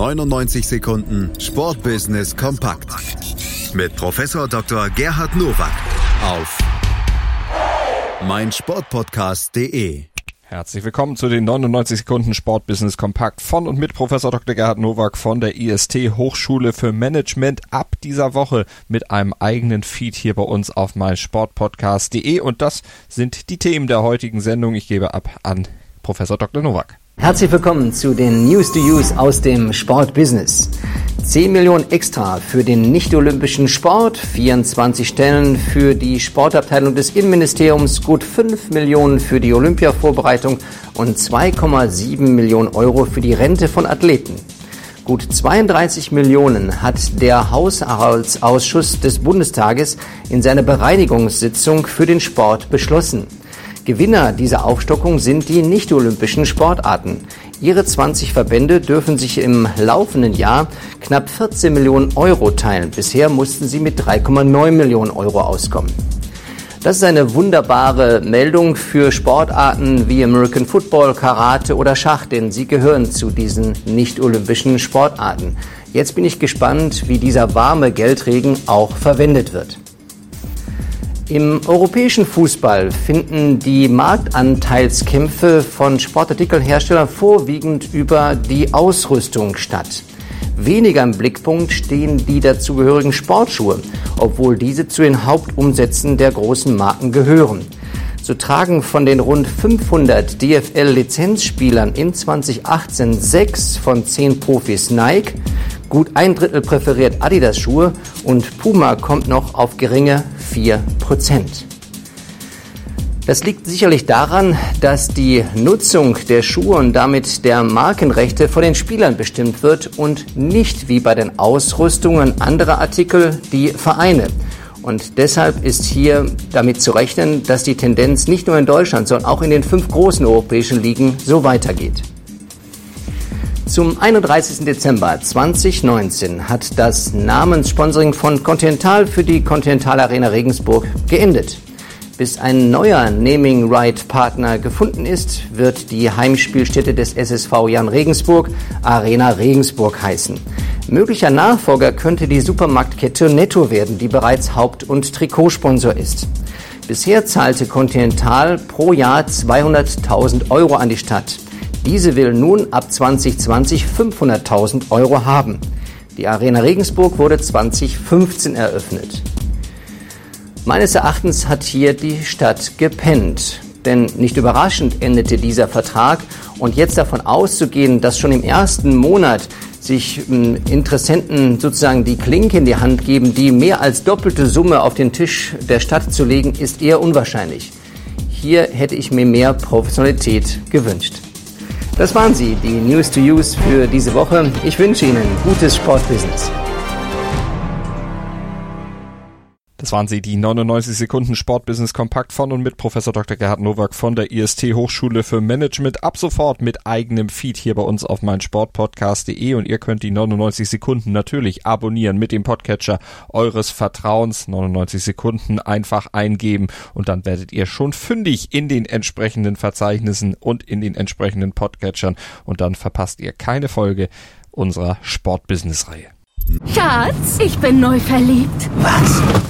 99 Sekunden Sportbusiness kompakt mit Professor Dr. Gerhard Nowak auf meinsportpodcast.de. Herzlich willkommen zu den 99 Sekunden Sportbusiness Kompakt von und mit Professor Dr. Gerhard Nowak von der IST Hochschule für Management ab dieser Woche mit einem eigenen Feed hier bei uns auf meinsportpodcast.de und das sind die Themen der heutigen Sendung. Ich gebe ab an Professor Dr. Nowak. Herzlich willkommen zu den News to Use aus dem Sportbusiness. 10 Millionen extra für den nicht-olympischen Sport, 24 Stellen für die Sportabteilung des Innenministeriums, gut 5 Millionen für die Olympiavorbereitung und 2,7 Millionen Euro für die Rente von Athleten. Gut 32 Millionen hat der Haushaltsausschuss des Bundestages in seiner Bereinigungssitzung für den Sport beschlossen. Gewinner dieser Aufstockung sind die nicht-olympischen Sportarten. Ihre 20 Verbände dürfen sich im laufenden Jahr knapp 14 Millionen Euro teilen. Bisher mussten sie mit 3,9 Millionen Euro auskommen. Das ist eine wunderbare Meldung für Sportarten wie American Football, Karate oder Schach, denn sie gehören zu diesen nicht-olympischen Sportarten. Jetzt bin ich gespannt, wie dieser warme Geldregen auch verwendet wird. Im europäischen Fußball finden die Marktanteilskämpfe von Sportartikelherstellern vorwiegend über die Ausrüstung statt. Weniger im Blickpunkt stehen die dazugehörigen Sportschuhe, obwohl diese zu den Hauptumsätzen der großen Marken gehören. So tragen von den rund 500 DFL-Lizenzspielern in 2018 sechs von zehn Profis Nike, Gut ein Drittel präferiert Adidas-Schuhe und Puma kommt noch auf geringe 4%. Das liegt sicherlich daran, dass die Nutzung der Schuhe und damit der Markenrechte von den Spielern bestimmt wird und nicht wie bei den Ausrüstungen anderer Artikel die Vereine. Und deshalb ist hier damit zu rechnen, dass die Tendenz nicht nur in Deutschland, sondern auch in den fünf großen europäischen Ligen so weitergeht. Zum 31. Dezember 2019 hat das Namenssponsoring von Continental für die Continental Arena Regensburg geendet. Bis ein neuer Naming Right Partner gefunden ist, wird die Heimspielstätte des SSV Jan Regensburg Arena Regensburg heißen. Möglicher Nachfolger könnte die Supermarktkette Netto werden, die bereits Haupt- und Trikotsponsor ist. Bisher zahlte Continental pro Jahr 200.000 Euro an die Stadt. Diese will nun ab 2020 500.000 Euro haben. Die Arena Regensburg wurde 2015 eröffnet. Meines Erachtens hat hier die Stadt gepennt. Denn nicht überraschend endete dieser Vertrag und jetzt davon auszugehen, dass schon im ersten Monat sich hm, Interessenten sozusagen die Klinke in die Hand geben, die mehr als doppelte Summe auf den Tisch der Stadt zu legen, ist eher unwahrscheinlich. Hier hätte ich mir mehr Professionalität gewünscht. Das waren sie, die News to Use für diese Woche. Ich wünsche Ihnen gutes Sportbusiness. Das waren sie, die 99 Sekunden Sportbusiness Kompakt von und mit Professor Dr. Gerhard Nowak von der IST Hochschule für Management. Ab sofort mit eigenem Feed hier bei uns auf meinsportpodcast.de und ihr könnt die 99 Sekunden natürlich abonnieren mit dem Podcatcher eures Vertrauens. 99 Sekunden einfach eingeben und dann werdet ihr schon fündig in den entsprechenden Verzeichnissen und in den entsprechenden Podcatchern und dann verpasst ihr keine Folge unserer Sportbusiness-Reihe. Schatz, ich bin neu verliebt. Was?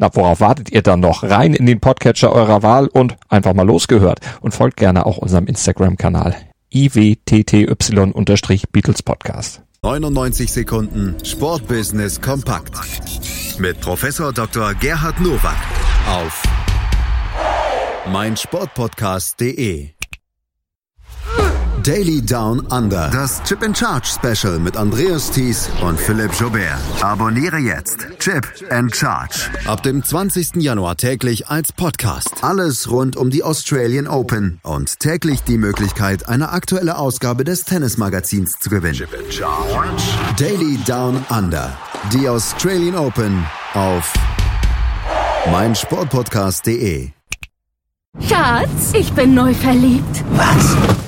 Na, worauf wartet ihr dann noch? Rein in den Podcatcher eurer Wahl und einfach mal losgehört. Und folgt gerne auch unserem Instagram-Kanal iwtty-Beatles Podcast. 99 Sekunden Sportbusiness kompakt mit Professor Dr. Gerhard Nowak auf meinsportpodcast.de. Daily Down Under. Das Chip and Charge Special mit Andreas Thies und Philipp Jobert. Abonniere jetzt. Chip and Charge. Ab dem 20. Januar täglich als Podcast. Alles rund um die Australian Open und täglich die Möglichkeit, eine aktuelle Ausgabe des Tennismagazins zu gewinnen. Chip and Charge. Daily Down Under. Die Australian Open auf meinsportpodcast.de. Schatz, ich bin neu verliebt. Was?